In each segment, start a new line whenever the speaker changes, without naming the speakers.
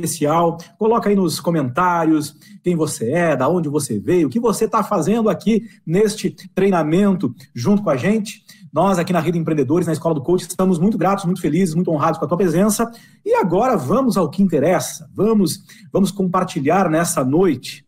especial. Coloca aí nos comentários quem você é, da onde você veio, o que você está fazendo aqui neste treinamento junto com a gente. Nós aqui na Rede Empreendedores, na Escola do Coach, estamos muito gratos, muito felizes, muito honrados com a tua presença. E agora vamos ao que interessa. Vamos, vamos compartilhar nessa noite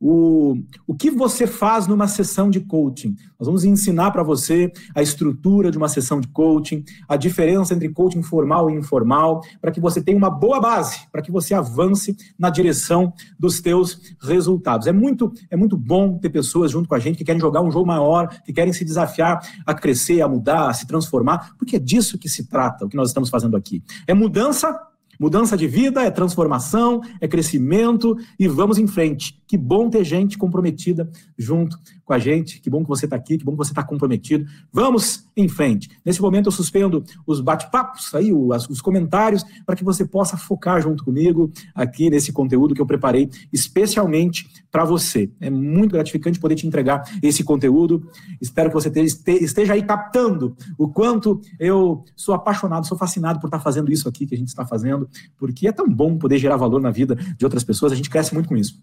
o, o que você faz numa sessão de coaching. Nós vamos ensinar para você a estrutura de uma sessão de coaching, a diferença entre coaching formal e informal, para que você tenha uma boa base, para que você avance na direção dos teus resultados. É muito, é muito bom ter pessoas junto com a gente que querem jogar um jogo maior, que querem se desafiar a crescer, a mudar, a se transformar, porque é disso que se trata, o que nós estamos fazendo aqui. É mudança Mudança de vida é transformação, é crescimento e vamos em frente. Que bom ter gente comprometida junto com a gente. Que bom que você está aqui, que bom que você está comprometido. Vamos em frente. Nesse momento eu suspendo os bate-papos, aí os comentários, para que você possa focar junto comigo aqui nesse conteúdo que eu preparei especialmente para você. É muito gratificante poder te entregar esse conteúdo. Espero que você esteja aí captando o quanto eu sou apaixonado, sou fascinado por estar fazendo isso aqui que a gente está fazendo porque é tão bom poder gerar valor na vida de outras pessoas, a gente cresce muito com isso.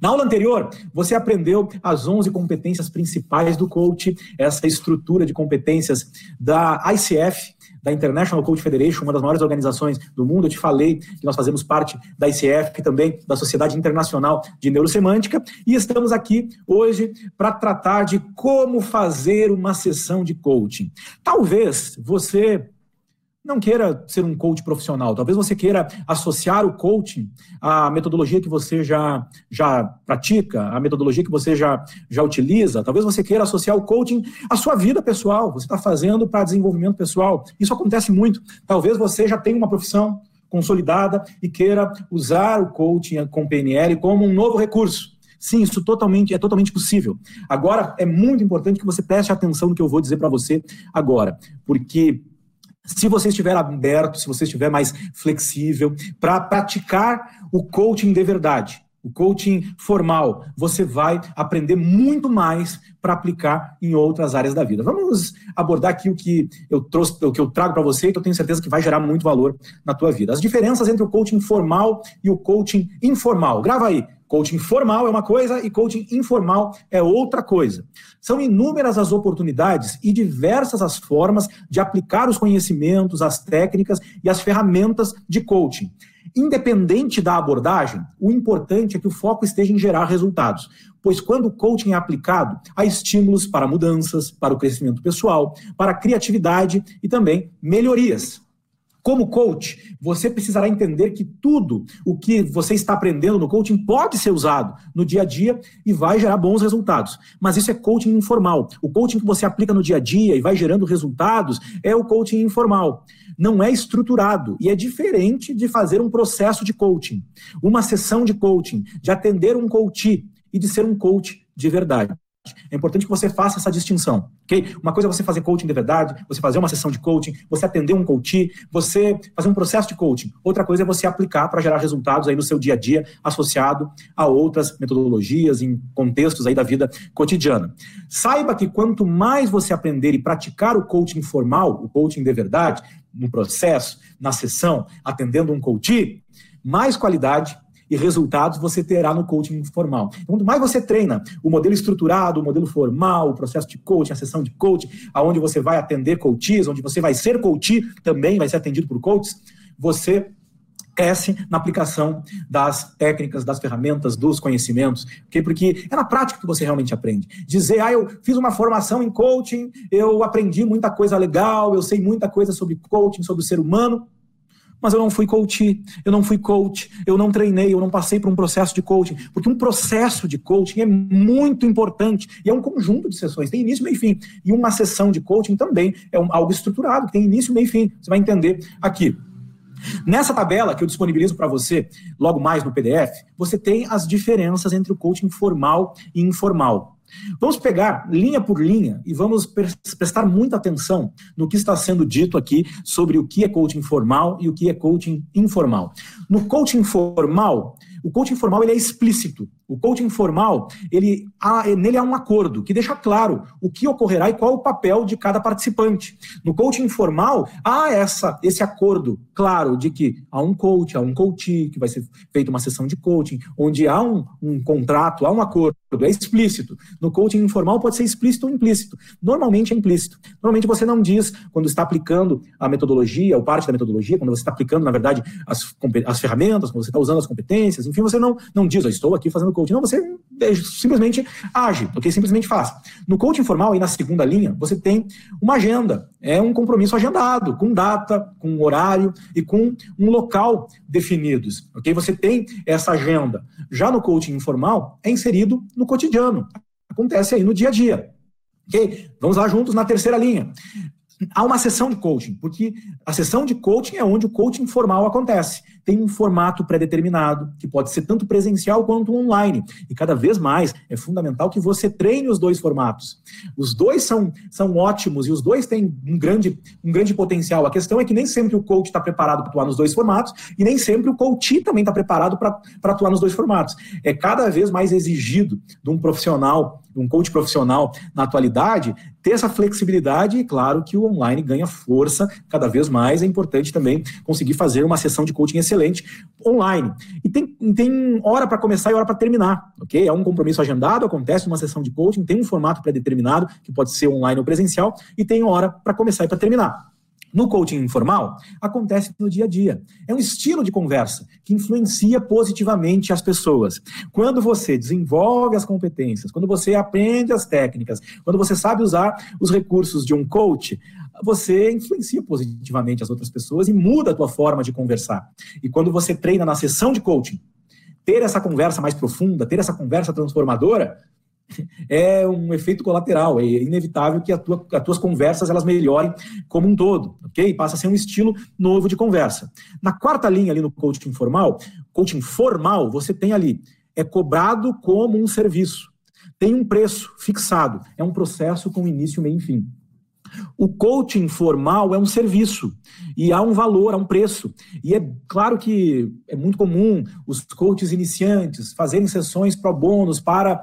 Na aula anterior, você aprendeu as 11 competências principais do coach, essa estrutura de competências da ICF, da International Coach Federation, uma das maiores organizações do mundo. Eu te falei que nós fazemos parte da ICF, também da Sociedade Internacional de Neurosemântica, e estamos aqui hoje para tratar de como fazer uma sessão de coaching. Talvez você não queira ser um coach profissional. Talvez você queira associar o coaching à metodologia que você já, já pratica, à metodologia que você já, já utiliza. Talvez você queira associar o coaching à sua vida pessoal. Você está fazendo para desenvolvimento pessoal. Isso acontece muito. Talvez você já tenha uma profissão consolidada e queira usar o coaching com PNL como um novo recurso. Sim, isso totalmente é totalmente possível. Agora é muito importante que você preste atenção no que eu vou dizer para você agora, porque se você estiver aberto, se você estiver mais flexível para praticar o coaching de verdade, o coaching formal, você vai aprender muito mais para aplicar em outras áreas da vida. Vamos abordar aqui o que eu trouxe, o que eu trago para você, que eu tenho certeza que vai gerar muito valor na tua vida. As diferenças entre o coaching formal e o coaching informal. Grava aí. Coaching formal é uma coisa e coaching informal é outra coisa. São inúmeras as oportunidades e diversas as formas de aplicar os conhecimentos, as técnicas e as ferramentas de coaching. Independente da abordagem, o importante é que o foco esteja em gerar resultados, pois quando o coaching é aplicado, há estímulos para mudanças, para o crescimento pessoal, para a criatividade e também melhorias. Como coach, você precisará entender que tudo o que você está aprendendo no coaching pode ser usado no dia a dia e vai gerar bons resultados. Mas isso é coaching informal. O coaching que você aplica no dia a dia e vai gerando resultados é o coaching informal. Não é estruturado e é diferente de fazer um processo de coaching, uma sessão de coaching, de atender um coach e de ser um coach de verdade. É importante que você faça essa distinção, ok? Uma coisa é você fazer coaching de verdade, você fazer uma sessão de coaching, você atender um coach, você fazer um processo de coaching. Outra coisa é você aplicar para gerar resultados aí no seu dia a dia, associado a outras metodologias, em contextos aí da vida cotidiana. Saiba que quanto mais você aprender e praticar o coaching formal, o coaching de verdade, no processo, na sessão, atendendo um coach, mais qualidade e resultados você terá no coaching formal. Então, quanto mais você treina o modelo estruturado, o modelo formal, o processo de coaching, a sessão de coaching, aonde você vai atender coaches, onde você vai ser coach, também vai ser atendido por coaches, você cresce na aplicação das técnicas, das ferramentas, dos conhecimentos, okay? porque é na prática que você realmente aprende. Dizer, ah, eu fiz uma formação em coaching, eu aprendi muita coisa legal, eu sei muita coisa sobre coaching, sobre o ser humano, mas eu não fui coach, eu não fui coach, eu não treinei, eu não passei por um processo de coaching, porque um processo de coaching é muito importante e é um conjunto de sessões, tem início, meio e fim. E uma sessão de coaching também é um, algo estruturado, tem início, meio e fim. Você vai entender aqui. Nessa tabela que eu disponibilizo para você logo mais no PDF, você tem as diferenças entre o coaching formal e informal. Vamos pegar linha por linha e vamos prestar muita atenção no que está sendo dito aqui sobre o que é coaching formal e o que é coaching informal. No coaching formal, o coaching formal ele é explícito. O coaching formal, ele há, nele há um acordo que deixa claro o que ocorrerá e qual o papel de cada participante. No coaching formal, há essa, esse acordo claro de que há um coach, há um coach, que vai ser feita uma sessão de coaching, onde há um, um contrato, há um acordo, é explícito. No coaching informal pode ser explícito ou implícito. Normalmente é implícito. Normalmente você não diz quando está aplicando a metodologia, ou parte da metodologia, quando você está aplicando, na verdade, as, as ferramentas, quando você está usando as competências, enfim, você não, não diz, eu estou aqui fazendo coaching. Não, você simplesmente age, ok? Simplesmente faz. No coaching formal, aí na segunda linha, você tem uma agenda. É um compromisso agendado, com data, com horário e com um local definidos, ok? Você tem essa agenda. Já no coaching informal, é inserido no cotidiano. Acontece aí no dia a dia. Ok? Vamos lá juntos na terceira linha há uma sessão de coaching, porque a sessão de coaching é onde o coaching formal acontece. Tem um formato pré-determinado, que pode ser tanto presencial quanto online. E cada vez mais é fundamental que você treine os dois formatos. Os dois são, são ótimos e os dois têm um grande, um grande potencial. A questão é que nem sempre o coach está preparado para atuar nos dois formatos e nem sempre o coach também está preparado para atuar nos dois formatos. É cada vez mais exigido de um profissional um coach profissional na atualidade, ter essa flexibilidade e, claro, que o online ganha força cada vez mais. É importante também conseguir fazer uma sessão de coaching excelente online. E tem, tem hora para começar e hora para terminar, ok? É um compromisso agendado, acontece uma sessão de coaching, tem um formato pré-determinado, que pode ser online ou presencial, e tem hora para começar e para terminar. No coaching informal, acontece no dia a dia. É um estilo de conversa que influencia positivamente as pessoas. Quando você desenvolve as competências, quando você aprende as técnicas, quando você sabe usar os recursos de um coach, você influencia positivamente as outras pessoas e muda a tua forma de conversar. E quando você treina na sessão de coaching, ter essa conversa mais profunda, ter essa conversa transformadora, é um efeito colateral, é inevitável que tua, as tuas conversas elas melhorem como um todo, ok? Passa a ser um estilo novo de conversa. Na quarta linha ali no coaching formal, coaching formal, você tem ali, é cobrado como um serviço, tem um preço fixado, é um processo com início, meio e fim. O coaching formal é um serviço e há um valor, há um preço. E é claro que é muito comum os coaches iniciantes fazerem sessões pro bônus para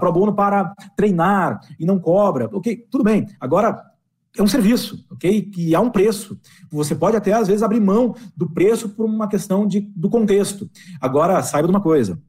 pro bono para treinar e não cobra. OK, tudo bem. Agora é um serviço, ok? E há um preço. Você pode até, às vezes, abrir mão do preço por uma questão de, do contexto. Agora, saiba de uma coisa: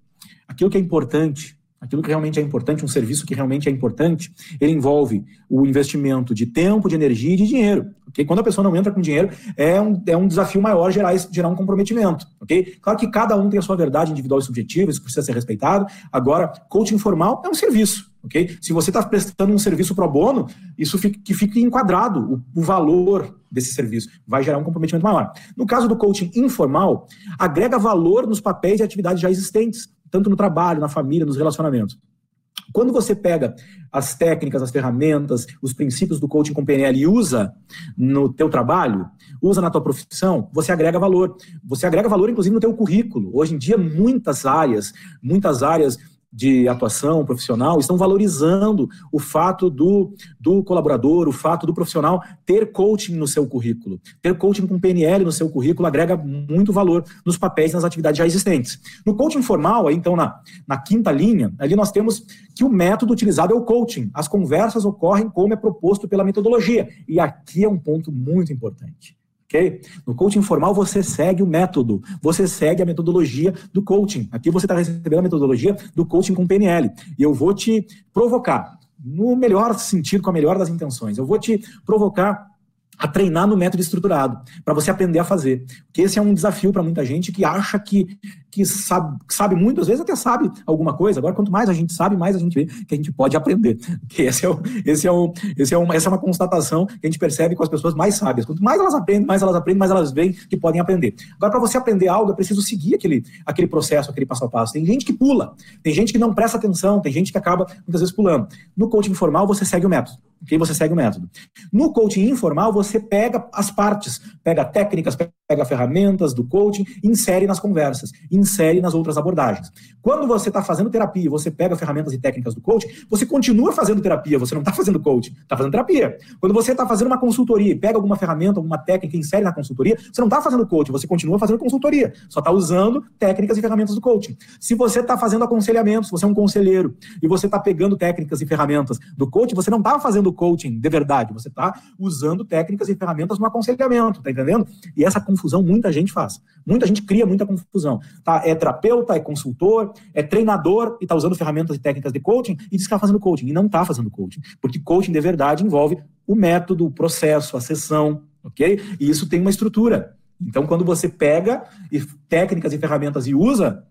aquilo que é importante aquilo que realmente é importante, um serviço que realmente é importante, ele envolve o investimento de tempo, de energia e de dinheiro. Okay? Quando a pessoa não entra com dinheiro, é um, é um desafio maior gerar, gerar um comprometimento. Okay? Claro que cada um tem a sua verdade individual e subjetiva, isso precisa ser respeitado. Agora, coaching formal é um serviço. Okay? Se você está prestando um serviço pro bono, isso fica, que fique enquadrado o, o valor desse serviço. Vai gerar um comprometimento maior. No caso do coaching informal, agrega valor nos papéis e atividades já existentes tanto no trabalho, na família, nos relacionamentos. Quando você pega as técnicas, as ferramentas, os princípios do coaching com PNL e usa no teu trabalho, usa na tua profissão, você agrega valor. Você agrega valor, inclusive, no teu currículo. Hoje em dia, muitas áreas, muitas áreas de atuação profissional estão valorizando o fato do, do colaborador, o fato do profissional ter coaching no seu currículo. Ter coaching com PNL no seu currículo agrega muito valor nos papéis nas atividades já existentes. No coaching formal, aí, então, na, na quinta linha, ali nós temos que o método utilizado é o coaching. As conversas ocorrem como é proposto pela metodologia. E aqui é um ponto muito importante. No coaching formal, você segue o método, você segue a metodologia do coaching. Aqui você está recebendo a metodologia do coaching com PNL. E eu vou te provocar, no melhor sentido, com a melhor das intenções, eu vou te provocar a treinar no método estruturado, para você aprender a fazer. Porque esse é um desafio para muita gente que acha que, que sabe, sabe muito, às vezes até sabe alguma coisa. Agora, quanto mais a gente sabe, mais a gente vê que a gente pode aprender. Que esse é o, esse é esse é uma, essa é uma constatação que a gente percebe com as pessoas mais sábias. Quanto mais elas aprendem, mais elas aprendem, mais elas veem que podem aprender. Agora, para você aprender algo, é preciso seguir aquele, aquele processo, aquele passo a passo. Tem gente que pula, tem gente que não presta atenção, tem gente que acaba muitas vezes pulando. No coaching formal, você segue o método. Okay? Você segue o método. No coaching informal, você pega as partes, pega técnicas, pega pega ferramentas do coaching, insere nas conversas, insere nas outras abordagens. Quando você está fazendo terapia, você pega ferramentas e técnicas do coaching, você continua fazendo terapia, você não está fazendo coaching, está fazendo terapia. Quando você está fazendo uma consultoria, pega alguma ferramenta, alguma técnica e insere na consultoria, você não está fazendo coaching, você continua fazendo consultoria, só está usando técnicas e ferramentas do coaching. Se você está fazendo aconselhamento, se você é um conselheiro e você está pegando técnicas e ferramentas do coaching, você não está fazendo coaching de verdade, você está usando técnicas e ferramentas no aconselhamento, tá entendendo? E essa confusão muita gente faz. Muita gente cria muita confusão. Tá? É terapeuta, é consultor, é treinador e está usando ferramentas e técnicas de coaching e diz que está fazendo coaching. E não está fazendo coaching. Porque coaching de verdade envolve o método, o processo, a sessão, ok? E isso tem uma estrutura. Então, quando você pega técnicas e ferramentas e usa,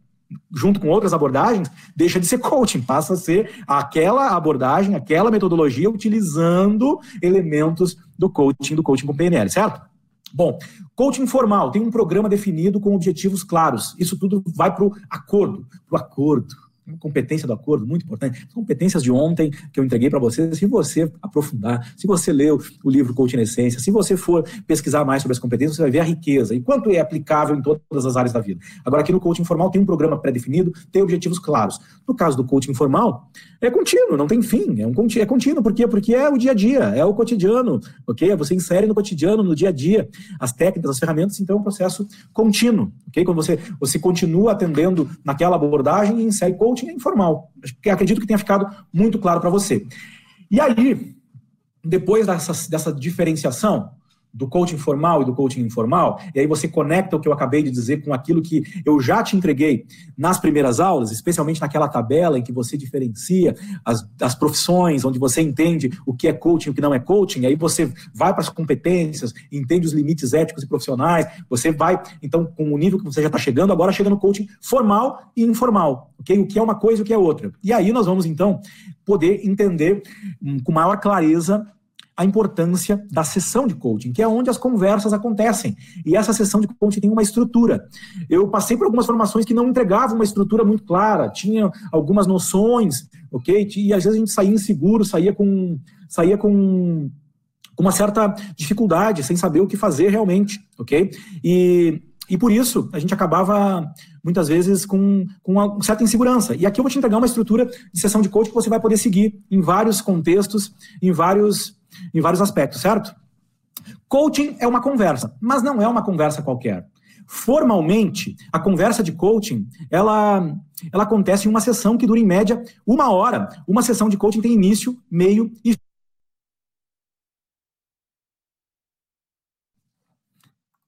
junto com outras abordagens, deixa de ser coaching, passa a ser aquela abordagem, aquela metodologia utilizando elementos do coaching, do coaching com PNL, certo? Bom, coaching formal tem um programa definido com objetivos claros. Isso tudo vai para o acordo, para o acordo competência do acordo, muito importante. As competências de ontem que eu entreguei para você, se você aprofundar, se você leu o livro Coaching Essência, se você for pesquisar mais sobre as competências, você vai ver a riqueza e quanto é aplicável em todas as áreas da vida. Agora, aqui no coaching informal tem um programa pré-definido, tem objetivos claros. No caso do coaching informal, é contínuo, não tem fim, é, um é contínuo. Por quê? Porque é o dia a dia, é o cotidiano, ok? Você insere no cotidiano, no dia a dia, as técnicas, as ferramentas, então é um processo contínuo, ok? Quando você, você continua atendendo naquela abordagem e insere coaching é informal. Acredito que tenha ficado muito claro para você. E aí, depois dessa, dessa diferenciação, do coaching formal e do coaching informal, e aí você conecta o que eu acabei de dizer com aquilo que eu já te entreguei nas primeiras aulas, especialmente naquela tabela em que você diferencia as, as profissões, onde você entende o que é coaching e o que não é coaching, aí você vai para as competências, entende os limites éticos e profissionais, você vai, então, com o nível que você já está chegando, agora chega no coaching formal e informal, ok? O que é uma coisa e o que é outra. E aí nós vamos, então, poder entender hum, com maior clareza a importância da sessão de coaching, que é onde as conversas acontecem. E essa sessão de coaching tem uma estrutura. Eu passei por algumas formações que não entregavam uma estrutura muito clara, tinha algumas noções, ok? E às vezes a gente saía inseguro, saía com, saía com, com uma certa dificuldade, sem saber o que fazer realmente, ok? E e por isso, a gente acabava, muitas vezes, com, com uma certa insegurança. E aqui eu vou te entregar uma estrutura de sessão de coaching que você vai poder seguir em vários contextos, em vários em vários aspectos, certo? Coaching é uma conversa, mas não é uma conversa qualquer. Formalmente, a conversa de coaching, ela, ela acontece em uma sessão que dura em média uma hora. Uma sessão de coaching tem início, meio e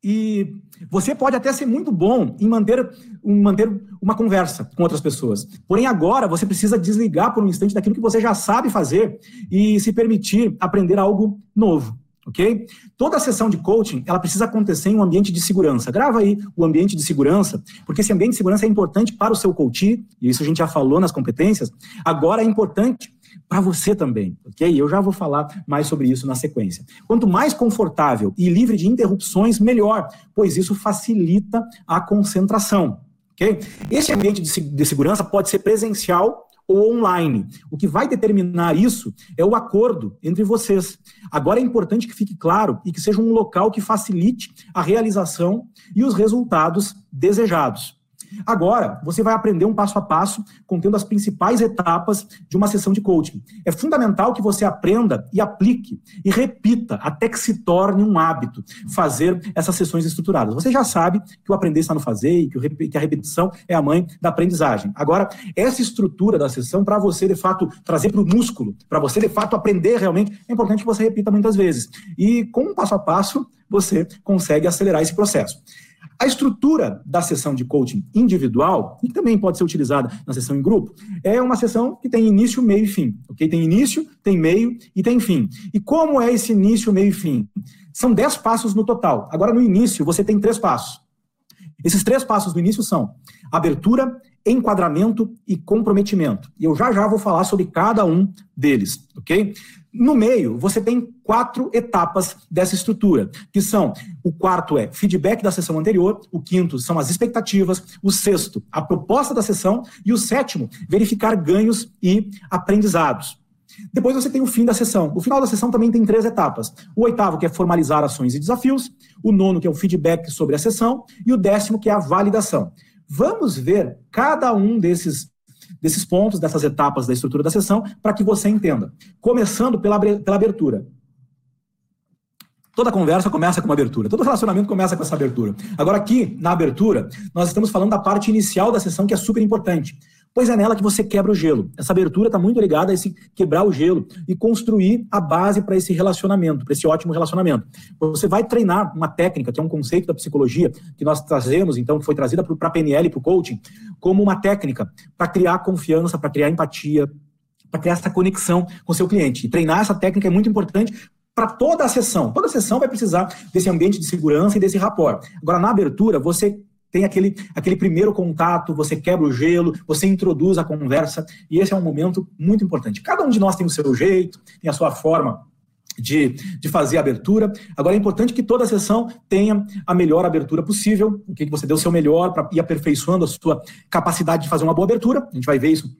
E você pode até ser muito bom em manter, em manter uma conversa com outras pessoas. Porém, agora você precisa desligar por um instante daquilo que você já sabe fazer e se permitir aprender algo novo. Ok? Toda sessão de coaching ela precisa acontecer em um ambiente de segurança. Grava aí o ambiente de segurança, porque esse ambiente de segurança é importante para o seu coach, e isso a gente já falou nas competências. Agora é importante para você também, ok? Eu já vou falar mais sobre isso na sequência. Quanto mais confortável e livre de interrupções, melhor, pois isso facilita a concentração, ok? Esse ambiente de segurança pode ser presencial ou online. O que vai determinar isso é o acordo entre vocês. Agora é importante que fique claro e que seja um local que facilite a realização e os resultados desejados. Agora, você vai aprender um passo a passo, contendo as principais etapas de uma sessão de coaching. É fundamental que você aprenda e aplique e repita até que se torne um hábito fazer essas sessões estruturadas. Você já sabe que o aprender está no fazer e que a repetição é a mãe da aprendizagem. Agora, essa estrutura da sessão, para você de fato trazer para o músculo, para você de fato aprender realmente, é importante que você repita muitas vezes. E com um passo a passo, você consegue acelerar esse processo. A estrutura da sessão de coaching individual, e também pode ser utilizada na sessão em grupo, é uma sessão que tem início, meio e fim. Ok? Tem início, tem meio e tem fim. E como é esse início, meio e fim? São dez passos no total. Agora, no início, você tem três passos. Esses três passos do início são abertura, enquadramento e comprometimento. E eu já já vou falar sobre cada um deles, ok? No meio, você tem quatro etapas dessa estrutura, que são: o quarto é feedback da sessão anterior, o quinto são as expectativas, o sexto, a proposta da sessão, e o sétimo, verificar ganhos e aprendizados. Depois você tem o fim da sessão. O final da sessão também tem três etapas. O oitavo, que é formalizar ações e desafios. O nono, que é o feedback sobre a sessão. E o décimo, que é a validação. Vamos ver cada um desses, desses pontos, dessas etapas da estrutura da sessão, para que você entenda. Começando pela, pela abertura. Toda conversa começa com uma abertura, todo relacionamento começa com essa abertura. Agora, aqui, na abertura, nós estamos falando da parte inicial da sessão, que é super importante pois é nela que você quebra o gelo. Essa abertura está muito ligada a esse quebrar o gelo e construir a base para esse relacionamento, para esse ótimo relacionamento. Você vai treinar uma técnica, que é um conceito da psicologia, que nós trazemos, então, que foi trazida para a PNL para o coaching, como uma técnica para criar confiança, para criar empatia, para criar essa conexão com o seu cliente. E treinar essa técnica é muito importante para toda a sessão. Toda a sessão vai precisar desse ambiente de segurança e desse rapport. Agora, na abertura, você tem aquele, aquele primeiro contato, você quebra o gelo, você introduz a conversa, e esse é um momento muito importante. Cada um de nós tem o seu jeito, tem a sua forma de, de fazer a abertura. Agora é importante que toda sessão tenha a melhor abertura possível, que você dê o seu melhor para ir aperfeiçoando a sua capacidade de fazer uma boa abertura. A gente vai ver isso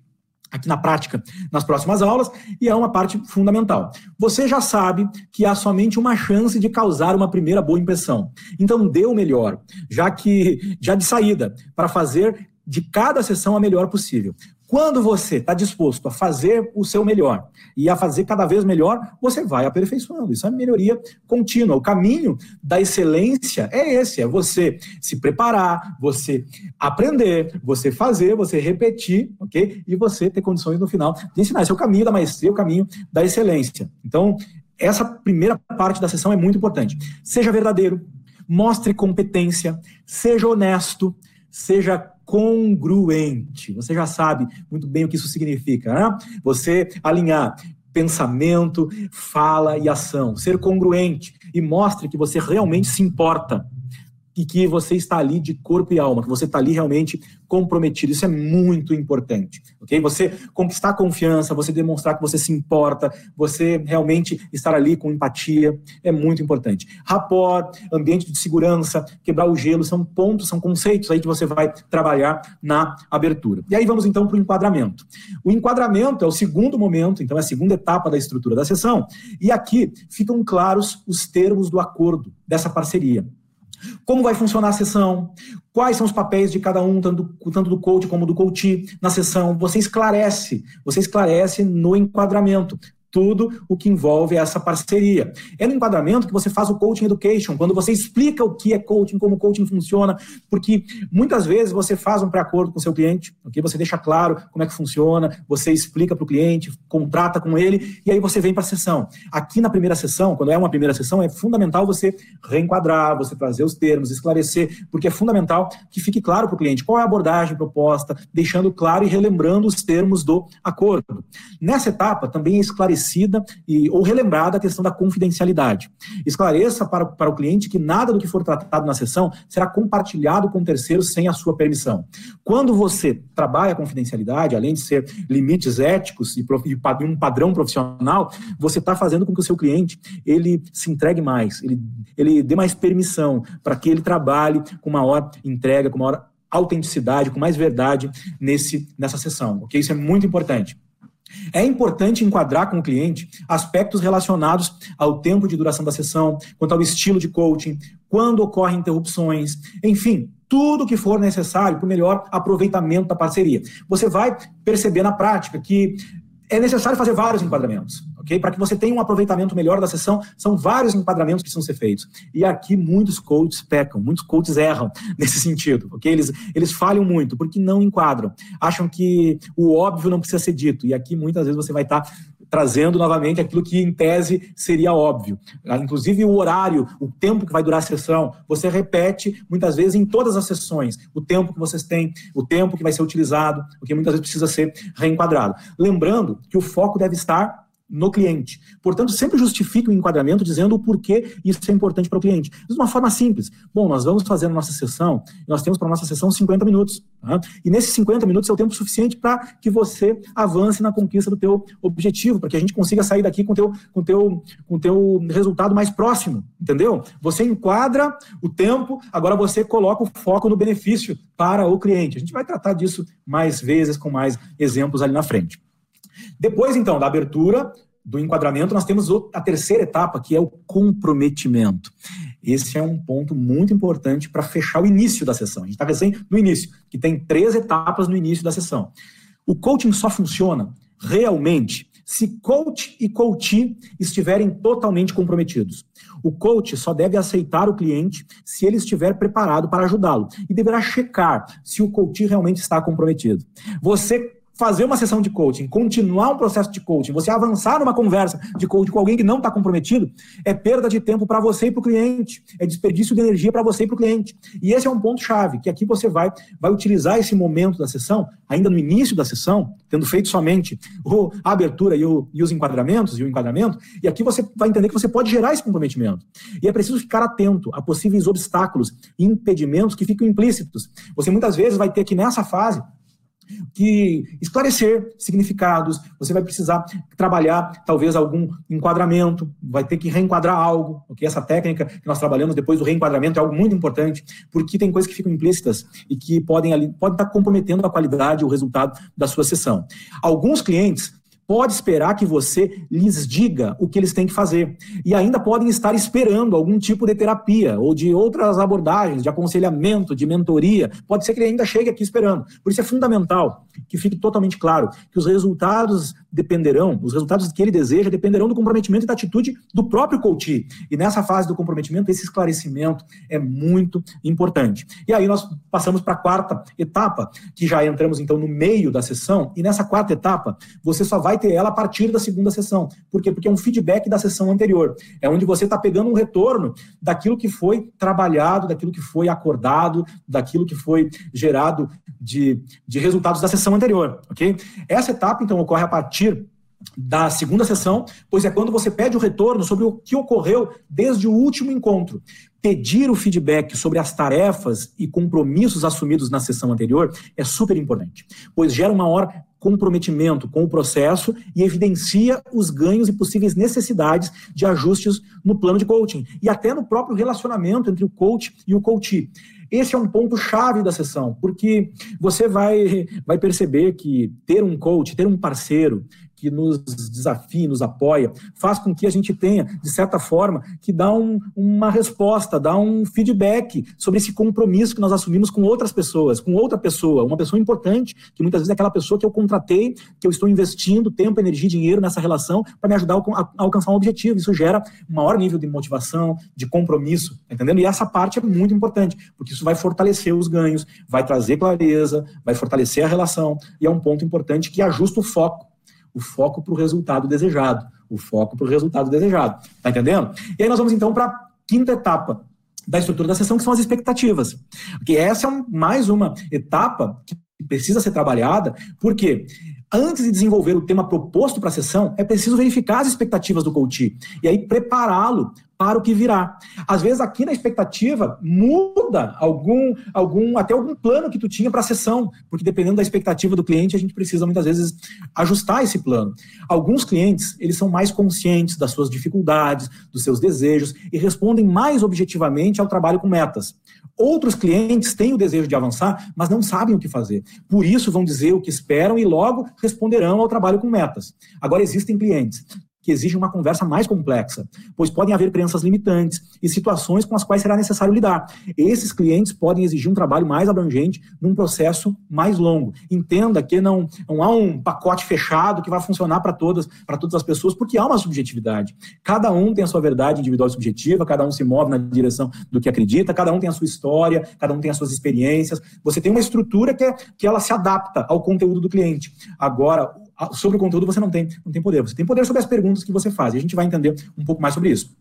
aqui na prática nas próximas aulas, e é uma parte fundamental. Você já sabe que há somente uma chance de causar uma primeira boa impressão. Então dê o melhor, já que já de saída, para fazer de cada sessão a melhor possível. Quando você está disposto a fazer o seu melhor e a fazer cada vez melhor, você vai aperfeiçoando. Isso é melhoria contínua. O caminho da excelência é esse: é você se preparar, você aprender, você fazer, você repetir, ok? E você ter condições no final de ensinar. Esse é o caminho da maestria, o caminho da excelência. Então, essa primeira parte da sessão é muito importante. Seja verdadeiro, mostre competência, seja honesto, seja congruente. Você já sabe muito bem o que isso significa, né? Você alinhar pensamento, fala e ação, ser congruente e mostre que você realmente se importa e que você está ali de corpo e alma, que você está ali realmente comprometido. Isso é muito importante, ok? Você conquistar confiança, você demonstrar que você se importa, você realmente estar ali com empatia, é muito importante. Rapport, ambiente de segurança, quebrar o gelo, são pontos, são conceitos aí que você vai trabalhar na abertura. E aí vamos então para o enquadramento. O enquadramento é o segundo momento, então é a segunda etapa da estrutura da sessão, e aqui ficam claros os termos do acordo dessa parceria. Como vai funcionar a sessão? Quais são os papéis de cada um, tanto, tanto do coach como do coach na sessão? Você esclarece, você esclarece no enquadramento tudo o que envolve essa parceria. É no enquadramento que você faz o coaching education, quando você explica o que é coaching, como coaching funciona, porque muitas vezes você faz um pré-acordo com seu cliente, ok? Você deixa claro como é que funciona, você explica para o cliente, contrata com ele, e aí você vem para a sessão. Aqui na primeira sessão, quando é uma primeira sessão, é fundamental você reenquadrar, você trazer os termos, esclarecer, porque é fundamental que fique claro para o cliente qual é a abordagem proposta, deixando claro e relembrando os termos do acordo. Nessa etapa, também é esclarecer esclarecida e, ou relembrada a questão da confidencialidade. Esclareça para, para o cliente que nada do que for tratado na sessão será compartilhado com terceiros sem a sua permissão. Quando você trabalha a confidencialidade, além de ser limites éticos e, e um padrão profissional, você está fazendo com que o seu cliente ele se entregue mais, ele, ele dê mais permissão para que ele trabalhe com maior entrega, com maior autenticidade, com mais verdade nesse, nessa sessão. Ok? Isso é muito importante. É importante enquadrar com o cliente aspectos relacionados ao tempo de duração da sessão, quanto ao estilo de coaching, quando ocorrem interrupções, enfim, tudo que for necessário para o melhor aproveitamento da parceria. Você vai perceber na prática que é necessário fazer vários enquadramentos, ok? Para que você tenha um aproveitamento melhor da sessão, são vários enquadramentos que precisam ser feitos. E aqui muitos coaches pecam, muitos coaches erram nesse sentido, ok? Eles, eles falham muito porque não enquadram, acham que o óbvio não precisa ser dito. E aqui muitas vezes você vai estar trazendo novamente aquilo que em tese seria óbvio. Inclusive o horário, o tempo que vai durar a sessão, você repete muitas vezes em todas as sessões, o tempo que vocês têm, o tempo que vai ser utilizado, o que muitas vezes precisa ser reenquadrado. Lembrando que o foco deve estar no cliente. Portanto, sempre justifique o enquadramento dizendo o porquê isso é importante para o cliente. De uma forma simples. Bom, nós vamos fazer a nossa sessão, nós temos para a nossa sessão 50 minutos. Tá? E nesses 50 minutos é o tempo suficiente para que você avance na conquista do teu objetivo, para que a gente consiga sair daqui com teu, com teu, com teu resultado mais próximo, entendeu? Você enquadra o tempo, agora você coloca o foco no benefício para o cliente. A gente vai tratar disso mais vezes, com mais exemplos ali na frente. Depois, então, da abertura, do enquadramento, nós temos a terceira etapa, que é o comprometimento. Esse é um ponto muito importante para fechar o início da sessão. A gente está recém no início, que tem três etapas no início da sessão. O coaching só funciona realmente se coach e coachee estiverem totalmente comprometidos. O coach só deve aceitar o cliente se ele estiver preparado para ajudá-lo e deverá checar se o coach realmente está comprometido. Você fazer uma sessão de coaching, continuar um processo de coaching, você avançar numa conversa de coaching com alguém que não está comprometido, é perda de tempo para você e para o cliente, é desperdício de energia para você e para o cliente. E esse é um ponto chave, que aqui você vai, vai utilizar esse momento da sessão, ainda no início da sessão, tendo feito somente a abertura e, o, e os enquadramentos e o enquadramento, e aqui você vai entender que você pode gerar esse comprometimento. E é preciso ficar atento a possíveis obstáculos e impedimentos que ficam implícitos. Você muitas vezes vai ter que, nessa fase, que esclarecer significados, você vai precisar trabalhar talvez algum enquadramento, vai ter que reenquadrar algo, porque essa técnica que nós trabalhamos depois do reenquadramento é algo muito importante, porque tem coisas que ficam implícitas e que podem ali podem estar comprometendo a qualidade, o resultado da sua sessão. Alguns clientes pode esperar que você lhes diga o que eles têm que fazer. E ainda podem estar esperando algum tipo de terapia ou de outras abordagens, de aconselhamento, de mentoria. Pode ser que ele ainda chegue aqui esperando. Por isso é fundamental que fique totalmente claro que os resultados dependerão, os resultados que ele deseja dependerão do comprometimento e da atitude do próprio coach. E nessa fase do comprometimento, esse esclarecimento é muito importante. E aí nós passamos para a quarta etapa, que já entramos então no meio da sessão, e nessa quarta etapa, você só vai ter ela a partir da segunda sessão. Por quê? Porque é um feedback da sessão anterior. É onde você está pegando um retorno daquilo que foi trabalhado, daquilo que foi acordado, daquilo que foi gerado de, de resultados da sessão anterior, ok? Essa etapa, então, ocorre a partir da segunda sessão, pois é quando você pede o retorno sobre o que ocorreu desde o último encontro. Pedir o feedback sobre as tarefas e compromissos assumidos na sessão anterior é super importante, pois gera um maior comprometimento com o processo e evidencia os ganhos e possíveis necessidades de ajustes no plano de coaching e até no próprio relacionamento entre o coach e o coachee. Esse é um ponto chave da sessão, porque você vai, vai perceber que ter um coach, ter um parceiro que nos desafia, nos apoia, faz com que a gente tenha, de certa forma, que dá um, uma resposta, dá um feedback sobre esse compromisso que nós assumimos com outras pessoas, com outra pessoa, uma pessoa importante, que muitas vezes é aquela pessoa que eu contratei, que eu estou investindo tempo, energia dinheiro nessa relação para me ajudar a, alcançar um objetivo. Isso gera um maior nível de motivação, de compromisso, tá entendendo? E essa parte é muito importante, porque isso vai fortalecer os ganhos, vai trazer clareza, vai fortalecer a relação, e é um ponto importante que ajusta o foco o foco para o resultado desejado. O foco para o resultado desejado. Tá entendendo? E aí nós vamos então para a quinta etapa da estrutura da sessão, que são as expectativas. Porque essa é um, mais uma etapa que precisa ser trabalhada, porque antes de desenvolver o tema proposto para a sessão, é preciso verificar as expectativas do coach e aí prepará-lo para o que virá. Às vezes aqui na expectativa muda algum, algum até algum plano que tu tinha para a sessão, porque dependendo da expectativa do cliente, a gente precisa muitas vezes ajustar esse plano. Alguns clientes, eles são mais conscientes das suas dificuldades, dos seus desejos e respondem mais objetivamente ao trabalho com metas. Outros clientes têm o desejo de avançar, mas não sabem o que fazer. Por isso vão dizer o que esperam e logo responderão ao trabalho com metas. Agora existem clientes que exigem uma conversa mais complexa, pois podem haver crenças limitantes e situações com as quais será necessário lidar. Esses clientes podem exigir um trabalho mais abrangente num processo mais longo. Entenda que não, não há um pacote fechado que vai funcionar para todas, para todas as pessoas, porque há uma subjetividade. Cada um tem a sua verdade individual e subjetiva, cada um se move na direção do que acredita, cada um tem a sua história, cada um tem as suas experiências. Você tem uma estrutura que, é, que ela se adapta ao conteúdo do cliente. Agora, sobre o conteúdo você não tem, não tem poder. Você tem poder sobre as perguntas que você faz. E a gente vai entender um pouco mais sobre isso.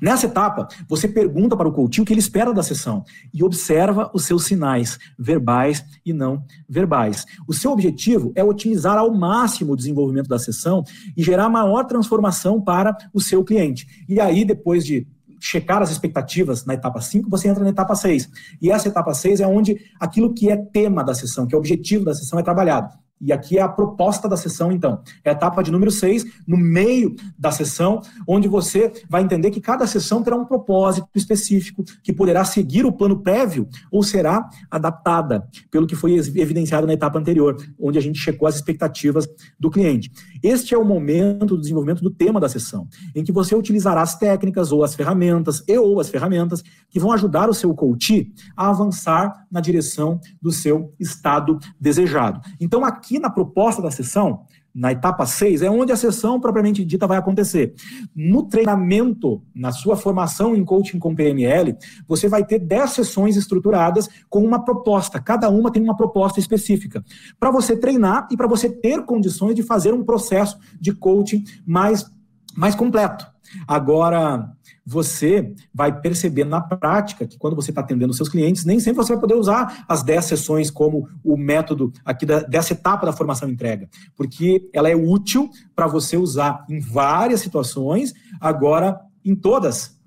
Nessa etapa, você pergunta para o coach o que ele espera da sessão e observa os seus sinais verbais e não verbais. O seu objetivo é otimizar ao máximo o desenvolvimento da sessão e gerar maior transformação para o seu cliente. E aí, depois de checar as expectativas na etapa 5, você entra na etapa 6. E essa etapa 6 é onde aquilo que é tema da sessão, que é objetivo da sessão, é trabalhado. E aqui é a proposta da sessão, então. É a etapa de número 6, no meio da sessão, onde você vai entender que cada sessão terá um propósito específico, que poderá seguir o plano prévio ou será adaptada, pelo que foi evidenciado na etapa anterior, onde a gente checou as expectativas do cliente. Este é o momento do desenvolvimento do tema da sessão, em que você utilizará as técnicas ou as ferramentas, e ou as ferramentas, que vão ajudar o seu coach a avançar na direção do seu estado desejado. Então, aqui aqui na proposta da sessão, na etapa 6, é onde a sessão propriamente dita vai acontecer. No treinamento, na sua formação em coaching com PNL, você vai ter 10 sessões estruturadas com uma proposta. Cada uma tem uma proposta específica. Para você treinar e para você ter condições de fazer um processo de coaching mais, mais completo. Agora, você vai perceber na prática que quando você está atendendo seus clientes, nem sempre você vai poder usar as 10 sessões como o método aqui da, dessa etapa da formação entrega, porque ela é útil para você usar em várias situações, agora em todas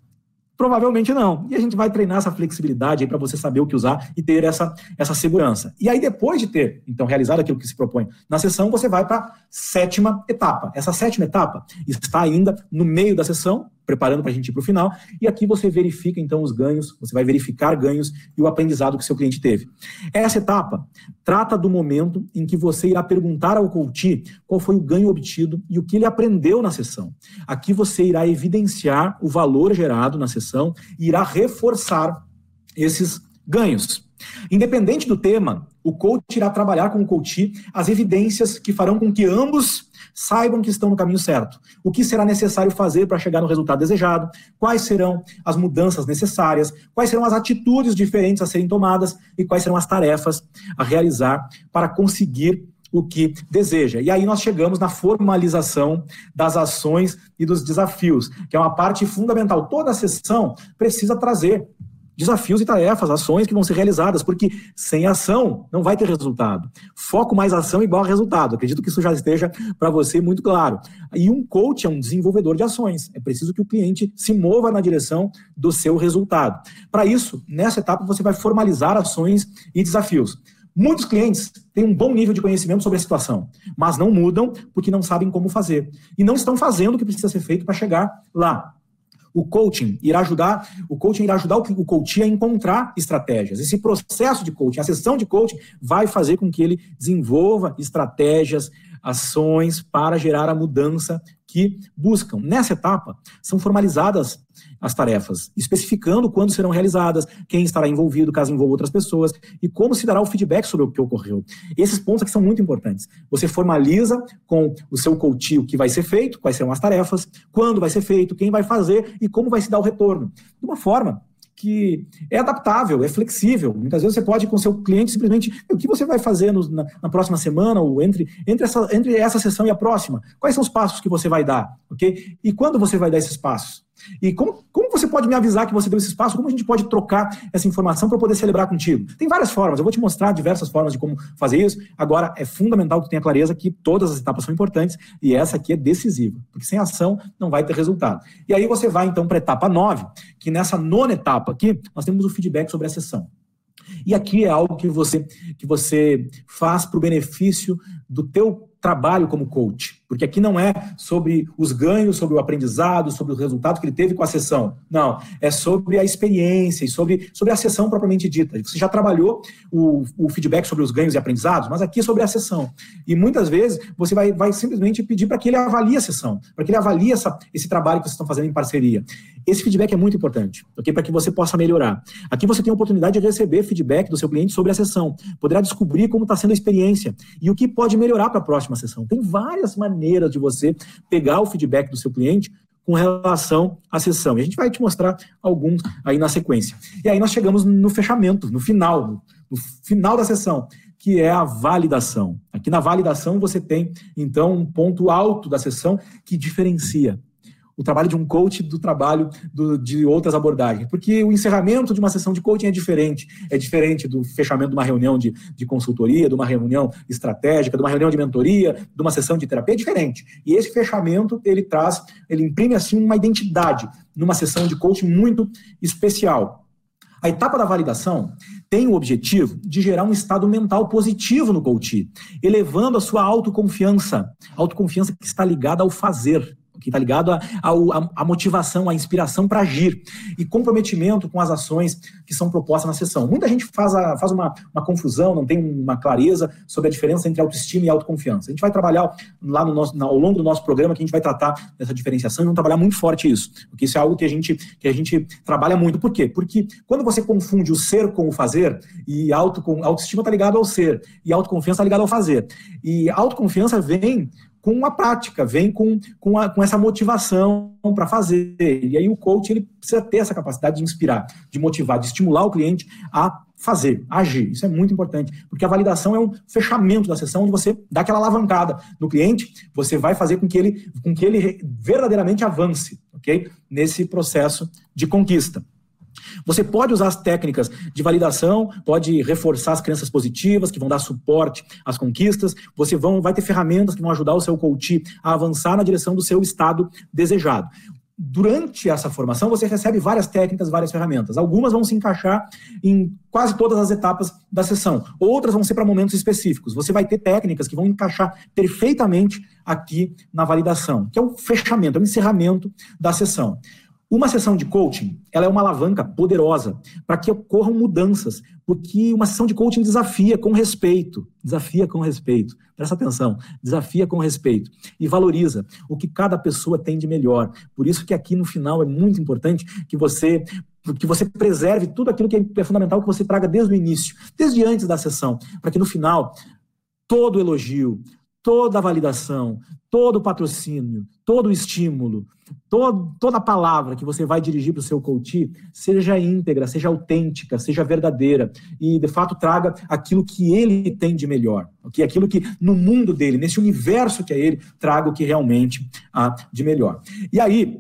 Provavelmente não. E a gente vai treinar essa flexibilidade aí para você saber o que usar e ter essa, essa segurança. E aí, depois de ter, então, realizado aquilo que se propõe na sessão, você vai para a sétima etapa. Essa sétima etapa está ainda no meio da sessão, preparando para a gente ir para o final. E aqui você verifica, então, os ganhos, você vai verificar ganhos e o aprendizado que seu cliente teve. Essa etapa trata do momento em que você irá perguntar ao coach qual foi o ganho obtido e o que ele aprendeu na sessão. Aqui você irá evidenciar o valor gerado na sessão e irá reforçar esses ganhos. Independente do tema, o coach irá trabalhar com o coach as evidências que farão com que ambos saibam que estão no caminho certo. O que será necessário fazer para chegar no resultado desejado? Quais serão as mudanças necessárias? Quais serão as atitudes diferentes a serem tomadas? E quais serão as tarefas a realizar para conseguir o que deseja. E aí nós chegamos na formalização das ações e dos desafios, que é uma parte fundamental. Toda a sessão precisa trazer desafios e tarefas, ações que vão ser realizadas, porque sem ação não vai ter resultado. Foco mais ação igual resultado. Acredito que isso já esteja para você muito claro. E um coach é um desenvolvedor de ações. É preciso que o cliente se mova na direção do seu resultado. Para isso, nessa etapa, você vai formalizar ações e desafios. Muitos clientes têm um bom nível de conhecimento sobre a situação, mas não mudam porque não sabem como fazer. E não estão fazendo o que precisa ser feito para chegar lá o coaching irá ajudar, o coaching irá ajudar o coach a encontrar estratégias. Esse processo de coaching, a sessão de coaching vai fazer com que ele desenvolva estratégias, ações para gerar a mudança que buscam. Nessa etapa, são formalizadas as tarefas, especificando quando serão realizadas, quem estará envolvido, caso envolva outras pessoas, e como se dará o feedback sobre o que ocorreu. Esses pontos aqui são muito importantes. Você formaliza com o seu coach o que vai ser feito, quais serão as tarefas, quando vai ser feito, quem vai fazer e como vai se dar o retorno. De uma forma que é adaptável, é flexível. Muitas vezes você pode, com seu cliente, simplesmente, o que você vai fazer no, na, na, próxima semana, ou entre, entre, essa, entre essa sessão e a próxima? Quais são os passos que você vai dar? ok? E quando você vai dar esses passos? E como, como você pode me avisar que você deu esse espaço? Como a gente pode trocar essa informação para poder celebrar contigo? Tem várias formas, eu vou te mostrar diversas formas de como fazer isso. Agora, é fundamental que tenha clareza que todas as etapas são importantes e essa aqui é decisiva, porque sem ação não vai ter resultado. E aí você vai então para a etapa 9, que nessa nona etapa aqui, nós temos o feedback sobre a sessão. E aqui é algo que você, que você faz para o benefício do teu trabalho como coach. Porque aqui não é sobre os ganhos, sobre o aprendizado, sobre o resultado que ele teve com a sessão. Não, é sobre a experiência e sobre, sobre a sessão propriamente dita. Você já trabalhou o, o feedback sobre os ganhos e aprendizados, mas aqui é sobre a sessão. E muitas vezes você vai, vai simplesmente pedir para que ele avalie a sessão, para que ele avalie essa, esse trabalho que vocês estão fazendo em parceria. Esse feedback é muito importante, ok? Para que você possa melhorar. Aqui você tem a oportunidade de receber feedback do seu cliente sobre a sessão. Poderá descobrir como está sendo a experiência e o que pode melhorar para a próxima sessão. Tem várias maneiras de você pegar o feedback do seu cliente com relação à sessão. E a gente vai te mostrar alguns aí na sequência. E aí nós chegamos no fechamento, no final, no final da sessão, que é a validação. Aqui na validação você tem, então, um ponto alto da sessão que diferencia o trabalho de um coach do trabalho do, de outras abordagens. Porque o encerramento de uma sessão de coaching é diferente. É diferente do fechamento de uma reunião de, de consultoria, de uma reunião estratégica, de uma reunião de mentoria, de uma sessão de terapia, é diferente. E esse fechamento, ele traz, ele imprime assim uma identidade numa sessão de coaching muito especial. A etapa da validação tem o objetivo de gerar um estado mental positivo no coach, elevando a sua autoconfiança, autoconfiança que está ligada ao fazer que está ligado à motivação, à inspiração para agir e comprometimento com as ações que são propostas na sessão. Muita gente faz, a, faz uma, uma, confusão, não tem uma clareza sobre a diferença entre autoestima e autoconfiança. A gente vai trabalhar lá no nosso, ao longo do nosso programa que a gente vai tratar dessa diferenciação e vamos trabalhar muito forte isso, porque isso é algo que a gente, que a gente trabalha muito. Por quê? Porque quando você confunde o ser com o fazer, e auto, autoestima está ligado ao ser, e autoconfiança está ligado ao fazer. E autoconfiança vem com a prática, vem com, com, a, com essa motivação para fazer. E aí o coach ele precisa ter essa capacidade de inspirar, de motivar, de estimular o cliente a fazer, agir. Isso é muito importante, porque a validação é um fechamento da sessão onde você dá aquela alavancada no cliente, você vai fazer com que ele, com que ele verdadeiramente avance, ok? Nesse processo de conquista. Você pode usar as técnicas de validação, pode reforçar as crenças positivas, que vão dar suporte às conquistas. Você vão, vai ter ferramentas que vão ajudar o seu coach a avançar na direção do seu estado desejado. Durante essa formação, você recebe várias técnicas, várias ferramentas. Algumas vão se encaixar em quase todas as etapas da sessão, outras vão ser para momentos específicos. Você vai ter técnicas que vão encaixar perfeitamente aqui na validação, que é o fechamento, é o encerramento da sessão. Uma sessão de coaching, ela é uma alavanca poderosa para que ocorram mudanças, porque uma sessão de coaching desafia com respeito, desafia com respeito. Presta atenção, desafia com respeito e valoriza o que cada pessoa tem de melhor. Por isso que aqui no final é muito importante que você que você preserve tudo aquilo que é fundamental que você traga desde o início, desde antes da sessão, para que no final todo elogio, toda a validação, todo o patrocínio, todo o estímulo, todo, toda a palavra que você vai dirigir para o seu coach seja íntegra, seja autêntica, seja verdadeira e de fato traga aquilo que ele tem de melhor, okay? aquilo que no mundo dele, nesse universo que é ele, traga o que realmente há de melhor. E aí,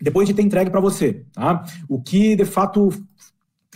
depois de ter entregue para você, tá? o que de fato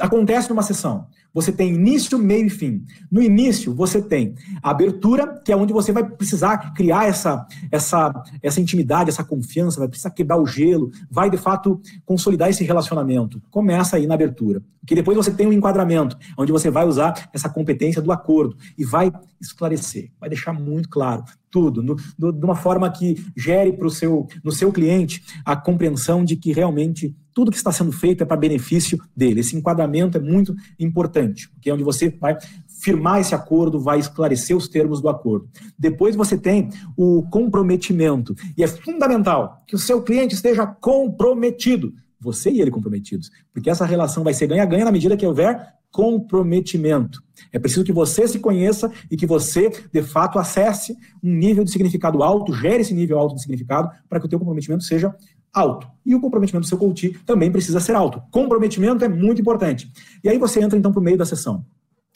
acontece numa sessão. Você tem início, meio e fim. No início, você tem a abertura, que é onde você vai precisar criar essa, essa, essa intimidade, essa confiança, vai precisar quebrar o gelo, vai de fato consolidar esse relacionamento. Começa aí na abertura. Que depois você tem um enquadramento, onde você vai usar essa competência do acordo e vai esclarecer, vai deixar muito claro tudo, no, no, de uma forma que gere para o seu, no seu cliente a compreensão de que realmente tudo que está sendo feito é para benefício dele. Esse enquadramento é muito importante, que é onde você vai firmar esse acordo, vai esclarecer os termos do acordo. Depois você tem o comprometimento, e é fundamental que o seu cliente esteja comprometido, você e ele comprometidos, porque essa relação vai ser ganha-ganha na medida que houver comprometimento. É preciso que você se conheça e que você, de fato, acesse um nível de significado alto, gere esse nível alto de significado, para que o teu comprometimento seja alto. E o comprometimento do seu coach também precisa ser alto. Comprometimento é muito importante. E aí você entra, então, para o meio da sessão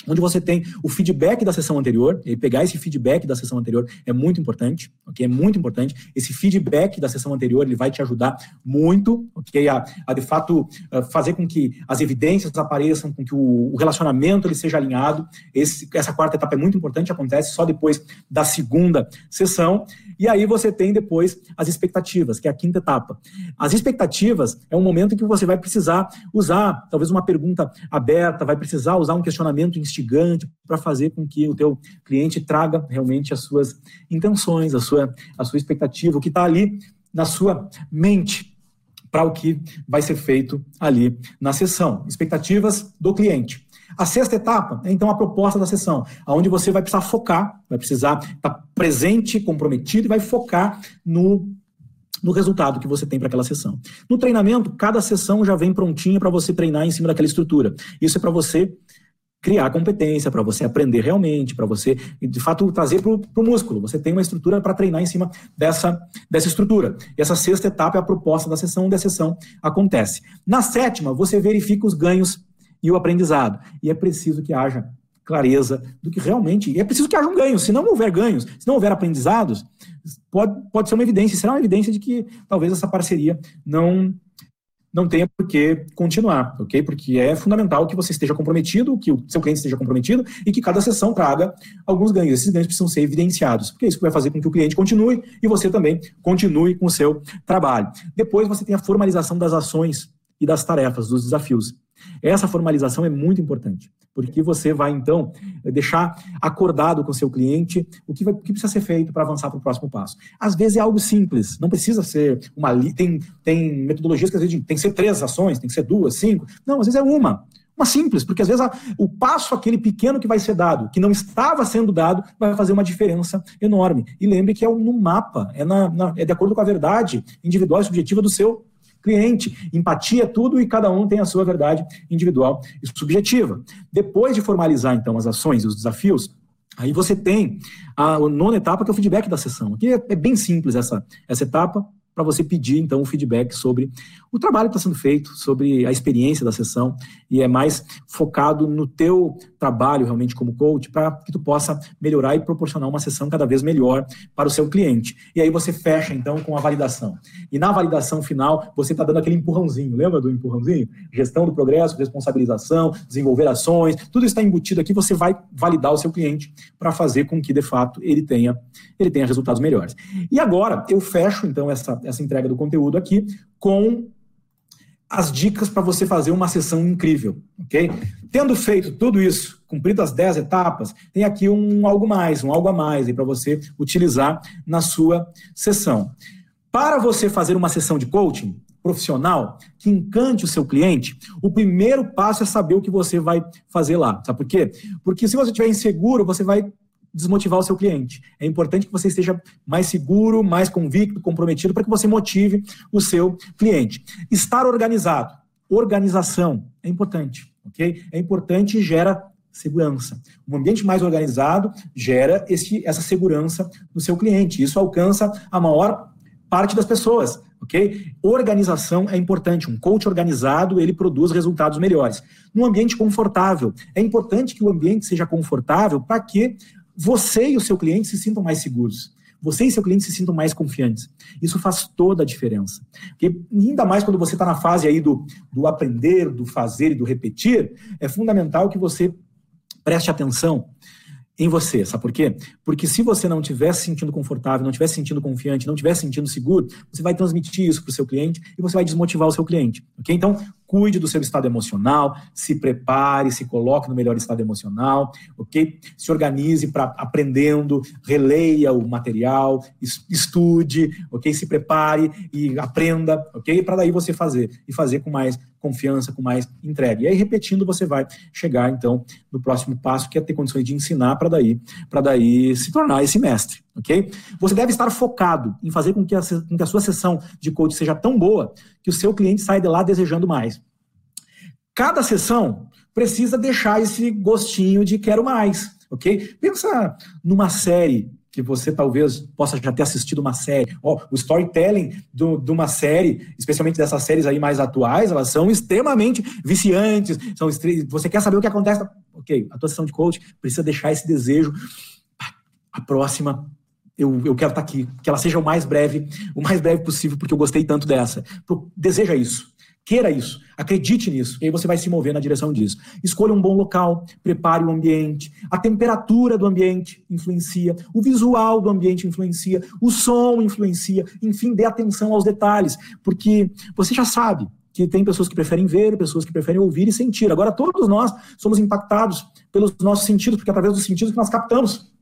onde você tem o feedback da sessão anterior, e pegar esse feedback da sessão anterior é muito importante, ok? É muito importante. Esse feedback da sessão anterior, ele vai te ajudar muito, ok? A, a de fato, fazer com que as evidências apareçam, com que o, o relacionamento ele seja alinhado. Esse, essa quarta etapa é muito importante, acontece só depois da segunda sessão. E aí você tem depois as expectativas, que é a quinta etapa. As expectativas é um momento em que você vai precisar usar, talvez, uma pergunta aberta, vai precisar usar um questionamento instigante para fazer com que o teu cliente traga realmente as suas intenções, a sua, a sua expectativa, o que está ali na sua mente para o que vai ser feito ali na sessão. Expectativas do cliente. A sexta etapa é então a proposta da sessão, onde você vai precisar focar, vai precisar estar tá presente, comprometido e vai focar no no resultado que você tem para aquela sessão. No treinamento, cada sessão já vem prontinha para você treinar em cima daquela estrutura. Isso é para você criar competência, para você aprender realmente, para você, de fato, trazer para o músculo. Você tem uma estrutura para treinar em cima dessa, dessa estrutura. E essa sexta etapa é a proposta da sessão, onde a sessão acontece. Na sétima, você verifica os ganhos e o aprendizado. E é preciso que haja clareza do que realmente. E é preciso que haja um ganho. Se não houver ganhos, se não houver aprendizados, pode, pode ser uma evidência, será uma evidência de que talvez essa parceria não não tenha por que continuar, ok? Porque é fundamental que você esteja comprometido, que o seu cliente esteja comprometido e que cada sessão traga alguns ganhos. Esses ganhos precisam ser evidenciados, porque é isso que vai fazer com que o cliente continue e você também continue com o seu trabalho. Depois você tem a formalização das ações e das tarefas, dos desafios. Essa formalização é muito importante, porque você vai, então, deixar acordado com seu cliente o que, vai, o que precisa ser feito para avançar para o próximo passo. Às vezes é algo simples, não precisa ser uma. Tem, tem metodologias que às vezes tem que ser três ações, tem que ser duas, cinco. Não, às vezes é uma. Uma simples, porque às vezes a, o passo aquele pequeno que vai ser dado, que não estava sendo dado, vai fazer uma diferença enorme. E lembre que é no mapa, é, na, na, é de acordo com a verdade individual e subjetiva do seu cliente. Empatia tudo e cada um tem a sua verdade individual e subjetiva. Depois de formalizar, então, as ações e os desafios, aí você tem a nona etapa, que é o feedback da sessão. Aqui é, é bem simples essa, essa etapa, para você pedir, então, o feedback sobre o trabalho que está sendo feito, sobre a experiência da sessão, e é mais focado no teu trabalho realmente como coach, para que tu possa melhorar e proporcionar uma sessão cada vez melhor para o seu cliente. E aí você fecha, então, com a validação. E na validação final, você está dando aquele empurrãozinho, lembra do empurrãozinho? Gestão do progresso, responsabilização, desenvolver ações, tudo está embutido aqui, você vai validar o seu cliente para fazer com que, de fato, ele tenha, ele tenha resultados melhores. E agora, eu fecho, então, essa essa entrega do conteúdo aqui com as dicas para você fazer uma sessão incrível, ok? Tendo feito tudo isso, cumprido as 10 etapas, tem aqui um algo mais, um algo a mais para você utilizar na sua sessão. Para você fazer uma sessão de coaching profissional que encante o seu cliente, o primeiro passo é saber o que você vai fazer lá. Sabe por quê? Porque se você estiver inseguro, você vai desmotivar o seu cliente. É importante que você esteja mais seguro, mais convicto, comprometido, para que você motive o seu cliente. Estar organizado. Organização é importante, ok? É importante e gera segurança. Um ambiente mais organizado gera esse, essa segurança no seu cliente. Isso alcança a maior parte das pessoas, ok? Organização é importante. Um coach organizado, ele produz resultados melhores. Num ambiente confortável, é importante que o ambiente seja confortável para que você e o seu cliente se sintam mais seguros. Você e seu cliente se sintam mais confiantes. Isso faz toda a diferença. Porque, ainda mais quando você está na fase aí do, do aprender, do fazer e do repetir, é fundamental que você preste atenção em você, sabe por quê? Porque se você não estiver se sentindo confortável, não estiver se sentindo confiante, não estiver se sentindo seguro, você vai transmitir isso para o seu cliente e você vai desmotivar o seu cliente, ok? Então, cuide do seu estado emocional, se prepare, se coloque no melhor estado emocional, ok? Se organize para aprendendo, releia o material, estude, ok? Se prepare e aprenda, ok? Para daí você fazer e fazer com mais confiança, com mais entrega. E aí repetindo você vai chegar então no próximo passo que é ter condições de ensinar para daí, para daí se tornar esse mestre, ok? Você deve estar focado em fazer com que, a, com que a sua sessão de coach seja tão boa que o seu cliente saia de lá desejando mais. Cada sessão precisa deixar esse gostinho de quero mais, ok? Pensa numa série que você talvez possa já ter assistido uma série. Oh, o storytelling do, de uma série, especialmente dessas séries aí mais atuais, elas são extremamente viciantes. São, você quer saber o que acontece? Ok, a tua sessão de coach precisa deixar esse desejo. A próxima eu, eu quero estar aqui, que ela seja o mais breve, o mais breve possível, porque eu gostei tanto dessa. Deseja isso. Queira isso, acredite nisso, e aí você vai se mover na direção disso. Escolha um bom local, prepare o ambiente, a temperatura do ambiente influencia, o visual do ambiente influencia, o som influencia, enfim, dê atenção aos detalhes, porque você já sabe que tem pessoas que preferem ver, pessoas que preferem ouvir e sentir. Agora, todos nós somos impactados pelos nossos sentidos, porque é através dos sentidos que nós captamos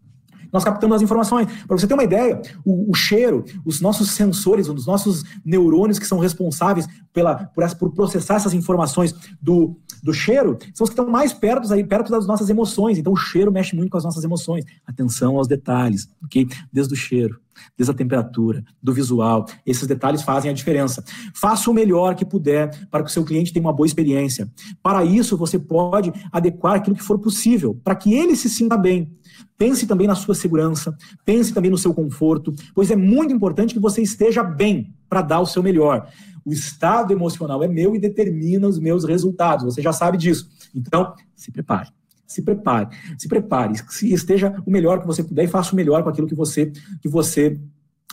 nós captamos as informações. Para você ter uma ideia, o, o, cheiro, os nossos sensores, os nossos neurônios que são responsáveis pela, por, essa, por processar essas informações do, do cheiro, são os que estão mais perto, aí, perto das nossas emoções. Então, o cheiro mexe muito com as nossas emoções. Atenção aos detalhes, ok? Desde o cheiro, desde a temperatura, do visual. Esses detalhes fazem a diferença. Faça o melhor que puder para que o seu cliente tenha uma boa experiência. Para isso, você pode adequar aquilo que for possível, para que ele se sinta bem. Pense também na sua segurança, pense também no seu conforto, pois é muito importante que você esteja bem para dar o seu melhor. O estado emocional é meu e determina os meus resultados. Você já sabe disso. Então, se prepare. Se prepare, se prepare, se esteja o melhor que você puder e faça o melhor com aquilo que você que você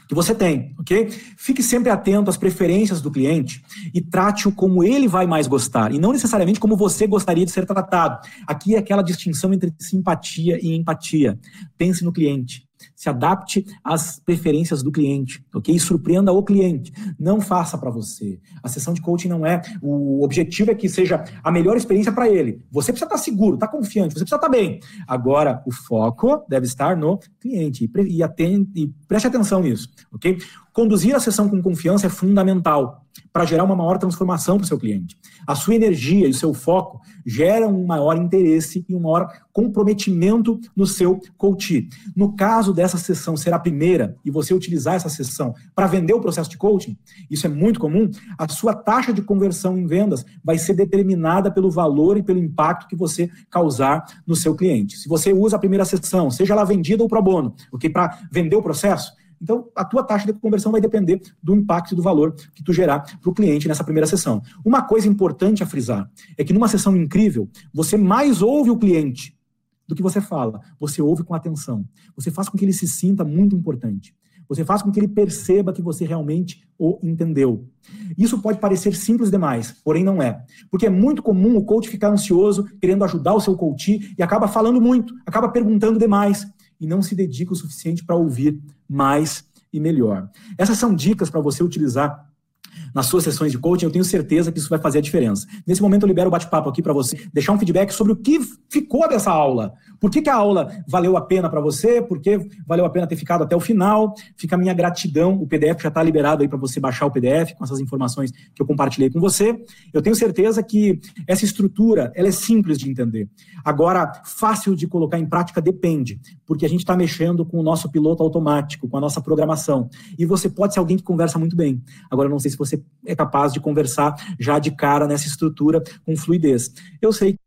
que você tem, ok? Fique sempre atento às preferências do cliente e trate-o como ele vai mais gostar e não necessariamente como você gostaria de ser tratado. Aqui é aquela distinção entre simpatia e empatia. Pense no cliente. Se adapte às preferências do cliente, ok? Surpreenda o cliente. Não faça para você. A sessão de coaching não é. O objetivo é que seja a melhor experiência para ele. Você precisa estar tá seguro, estar tá confiante, você precisa estar tá bem. Agora, o foco deve estar no cliente e, atende, e preste atenção nisso, ok? Conduzir a sessão com confiança é fundamental para gerar uma maior transformação para o seu cliente. A sua energia e o seu foco geram um maior interesse e um maior comprometimento no seu coach. No caso dessa sessão ser a primeira e você utilizar essa sessão para vender o processo de coaching, isso é muito comum, a sua taxa de conversão em vendas vai ser determinada pelo valor e pelo impacto que você causar no seu cliente. Se você usa a primeira sessão, seja ela vendida ou pro bono, ok, para vender o processo, então, a tua taxa de conversão vai depender do impacto e do valor que tu gerar para o cliente nessa primeira sessão. Uma coisa importante a frisar é que numa sessão incrível, você mais ouve o cliente do que você fala. Você ouve com atenção. Você faz com que ele se sinta muito importante. Você faz com que ele perceba que você realmente o entendeu. Isso pode parecer simples demais, porém não é. Porque é muito comum o coach ficar ansioso, querendo ajudar o seu coach e acaba falando muito, acaba perguntando demais e não se dedica o suficiente para ouvir mais e melhor. Essas são dicas para você utilizar nas suas sessões de coaching, eu tenho certeza que isso vai fazer a diferença. Nesse momento eu libero o bate-papo aqui para você deixar um feedback sobre o que ficou dessa aula. Por que, que a aula valeu a pena para você? Por que valeu a pena ter ficado até o final? Fica a minha gratidão. O PDF já está liberado aí para você baixar o PDF com essas informações que eu compartilhei com você. Eu tenho certeza que essa estrutura ela é simples de entender. Agora, fácil de colocar em prática depende, porque a gente está mexendo com o nosso piloto automático, com a nossa programação. E você pode ser alguém que conversa muito bem. Agora, eu não sei se você é capaz de conversar já de cara nessa estrutura com fluidez. Eu sei